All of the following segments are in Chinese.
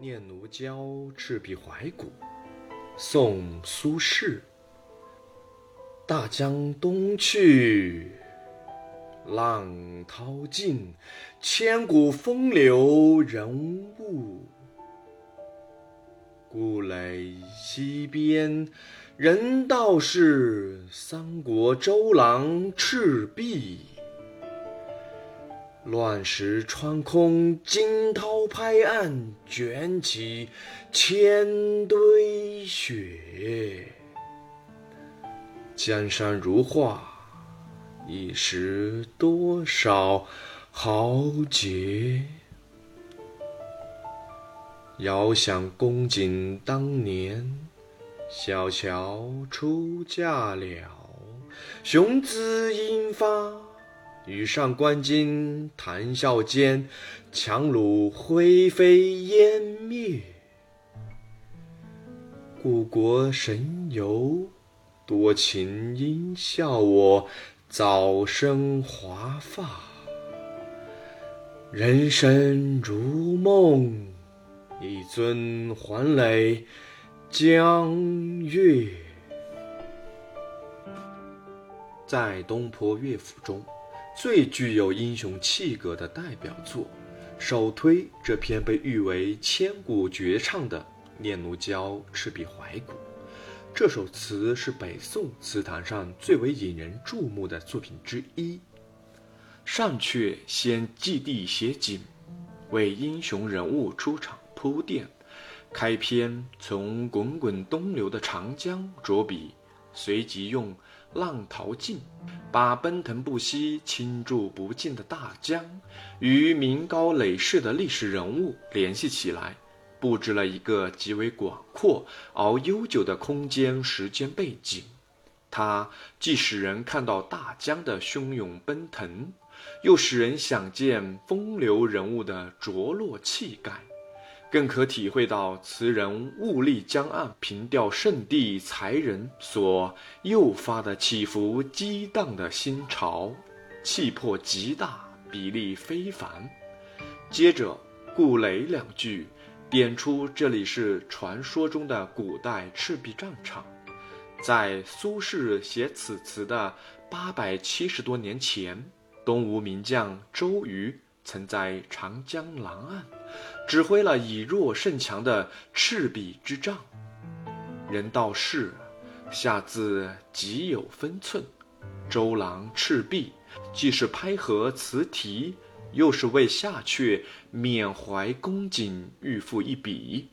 念奴娇·赤壁怀古，宋·苏轼。大江东去，浪淘尽，千古风流人物。故垒西边，人道是三国周郎赤壁。乱石穿空，惊涛拍岸，卷起千堆雪。江山如画，一时多少豪杰。遥想公瑾当年，小乔出嫁了，雄姿英发。羽上关荆，谈笑间，樯橹灰飞烟灭。故国神游，多情应笑我早生华发。人生如梦，一尊还酹江月。在东坡乐府中。最具有英雄气格的代表作，首推这篇被誉为千古绝唱的《念奴娇·赤壁怀古》。这首词是北宋词坛上最为引人注目的作品之一。上阙先祭地写景，为英雄人物出场铺垫。开篇从滚滚东流的长江着笔，随即用。浪淘尽，把奔腾不息、倾注不尽的大江与名高累世的历史人物联系起来，布置了一个极为广阔而悠久的空间时间背景。它既使人看到大江的汹涌奔腾，又使人想见风流人物的着落气概。更可体会到词人物力江岸、凭吊圣地才人所诱发的起伏激荡的心潮，气魄极大，比例非凡。接着“故垒”两句，点出这里是传说中的古代赤壁战场。在苏轼写此词的八百七十多年前，东吴名将周瑜。曾在长江南岸指挥了以弱胜强的赤壁之战。人道是下字极有分寸，周郎赤壁既是拍合词题，又是为下阕缅怀公瑾欲赋一笔。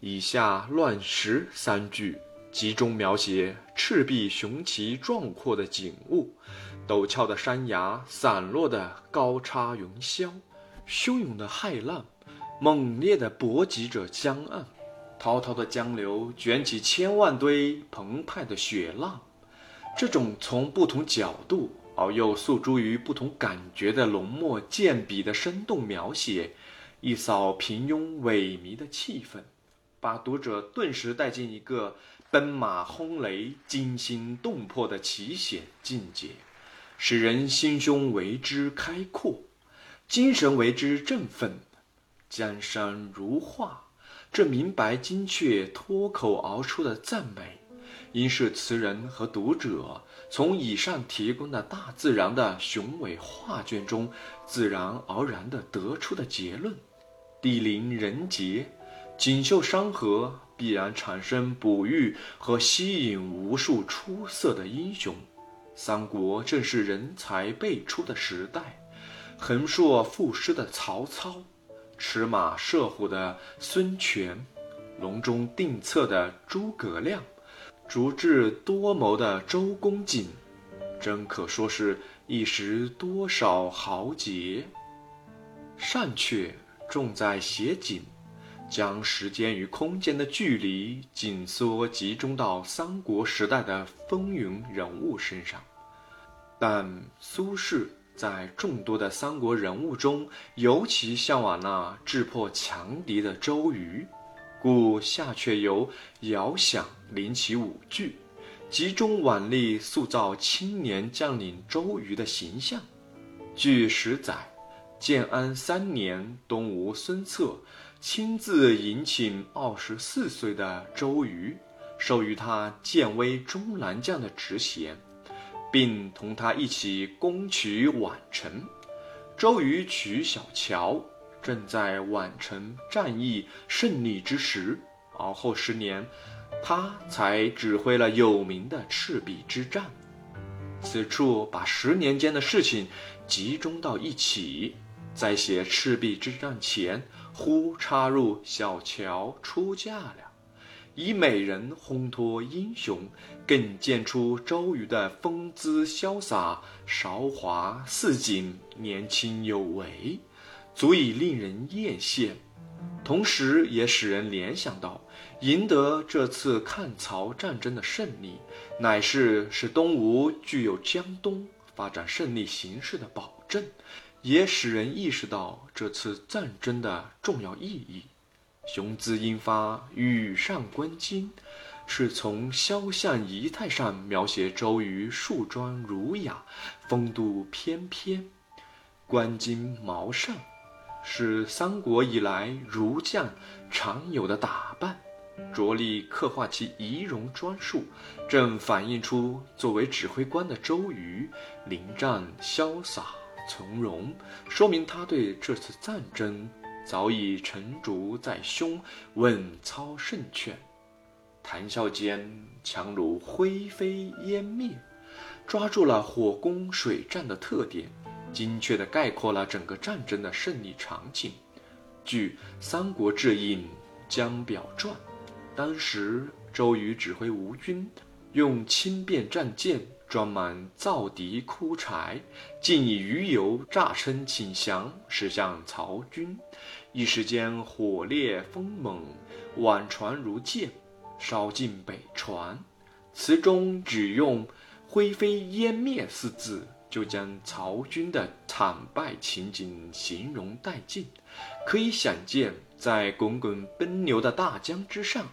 以下乱石三句集中描写赤壁雄奇壮阔的景物。陡峭的山崖，散落的高叉云霄，汹涌的骇浪，猛烈的搏击着江岸，滔滔的江流卷起千万堆澎湃的雪浪。这种从不同角度而又诉诸于不同感觉的浓墨健笔的生动描写，一扫平庸萎靡的气氛，把读者顿时带进一个奔马轰雷、惊心动魄的奇险境界。使人心胸为之开阔，精神为之振奋。江山如画，这明白精确、脱口而出的赞美，应是词人和读者从以上提供的大自然的雄伟画卷中自然而然地得出的结论。地灵人杰，锦绣山河，必然产生哺育和吸引无数出色的英雄。三国正是人才辈出的时代，横槊赋诗的曹操，驰马射虎的孙权，隆中定策的诸葛亮，足智多谋的周公瑾，真可说是一时多少豪杰。善却重在写景，将时间与空间的距离紧缩集中到三国时代的风云人物身上。但苏轼在众多的三国人物中，尤其向往那智破强敌的周瑜，故下阕由遥想领起五句，集中挽力塑造青年将领周瑜的形象。据史载，建安三年，东吴孙策亲自迎请二十四岁的周瑜，授予他建威中郎将的职衔，并同他一起攻取宛城。周瑜取小乔，正在宛城战役胜利之时。而后十年，他才指挥了有名的赤壁之战。此处把十年间的事情集中到一起，在写赤壁之战前，忽插入小乔出嫁了，以美人烘托英雄，更见出周瑜的风姿潇洒、韶华似锦、年轻有为，足以令人艳羡。同时，也使人联想到。赢得这次抗曹战争的胜利，乃是使东吴具有江东发展胜利形势的保证，也使人意识到这次战争的重要意义。雄姿英发，羽扇纶巾，是从肖像仪态上描写周瑜树装儒雅，风度翩翩，冠巾毛扇，是三国以来儒将常有的打扮。着力刻画其仪容装束，正反映出作为指挥官的周瑜临战潇洒从容，说明他对这次战争早已沉竹在胸，稳操胜券。谈笑间，强如灰飞烟灭，抓住了火攻水战的特点，精确地概括了整个战争的胜利场景。据《三国志印·江表传》。当时，周瑜指挥吴军，用轻便战舰装满造敌枯柴，竟以鱼油炸撑请降，驶向曹军。一时间火烈风猛，宛船如箭，烧尽北船。词中只用“灰飞烟灭”四字，就将曹军的惨败情景形容殆尽。可以想见，在滚滚奔流的大江之上。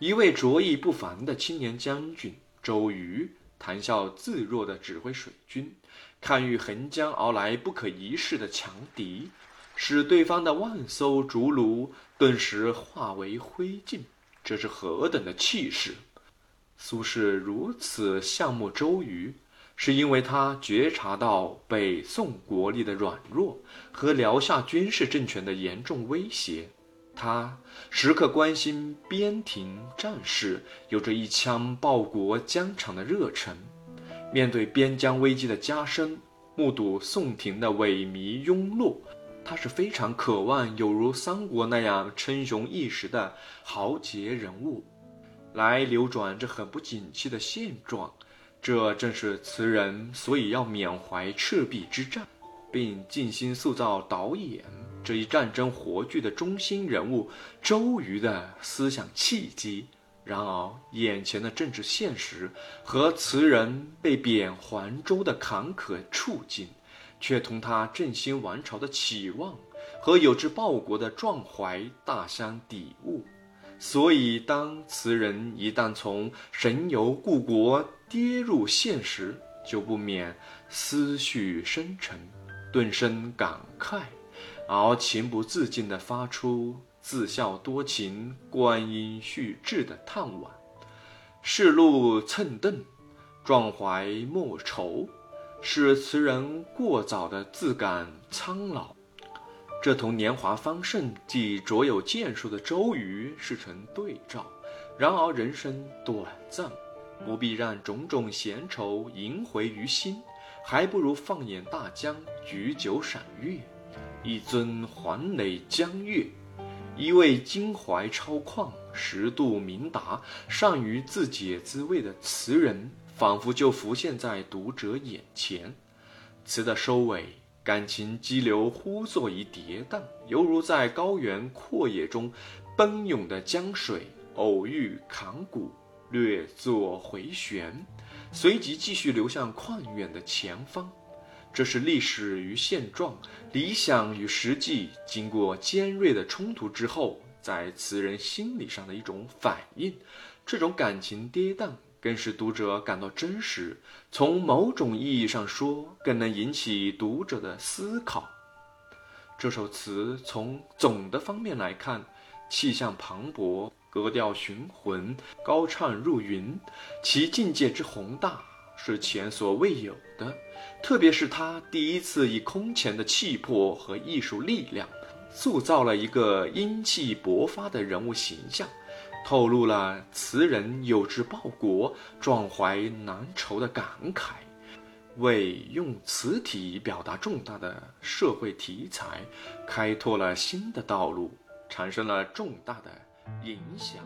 一位卓意不凡的青年将军周瑜，谈笑自若地指挥水军，看遇横江而来不可一世的强敌，使对方的万艘竹炉顿时化为灰烬，这是何等的气势！苏轼如此羡慕周瑜，是因为他觉察到北宋国力的软弱和辽夏军事政权的严重威胁。他时刻关心边庭战事，有着一腔报国疆场的热忱。面对边疆危机的加深，目睹宋廷的萎靡庸落，他是非常渴望有如三国那样称雄一时的豪杰人物，来扭转这很不景气的现状。这正是词人所以要缅怀赤壁之战，并尽心塑造导演。这一战争活剧的中心人物周瑜的思想契机，然而眼前的政治现实和词人被贬黄州的坎坷处境，却同他振兴王朝的期望和有志报国的壮怀大相抵牾。所以，当词人一旦从神游故国跌入现实，就不免思绪深沉，顿生感慨。而情不自禁地发出“自笑多情，观音续志”的叹惋，世路蹭蹬，壮怀莫愁，使词人过早的自感苍老。这同年华方盛即卓有建树的周瑜是成对照。然而人生短暂，不必让种种闲愁萦回于心，还不如放眼大江，举酒赏月。一尊环垒江月，一位襟怀超旷、识度明达、善于自解滋味的词人，仿佛就浮现在读者眼前。词的收尾，感情激流忽作一跌宕，犹如在高原阔野中奔涌的江水，偶遇坎谷，略作回旋，随即继续流向旷远的前方。这是历史与现状、理想与实际经过尖锐的冲突之后，在词人心理上的一种反应。这种感情跌宕，更使读者感到真实。从某种意义上说，更能引起读者的思考。这首词从总的方面来看，气象磅礴，格调雄浑，高唱入云，其境界之宏大是前所未有的。特别是他第一次以空前的气魄和艺术力量，塑造了一个英气勃发的人物形象，透露了词人有志报国、壮怀难酬的感慨，为用词体表达重大的社会题材，开拓了新的道路，产生了重大的影响。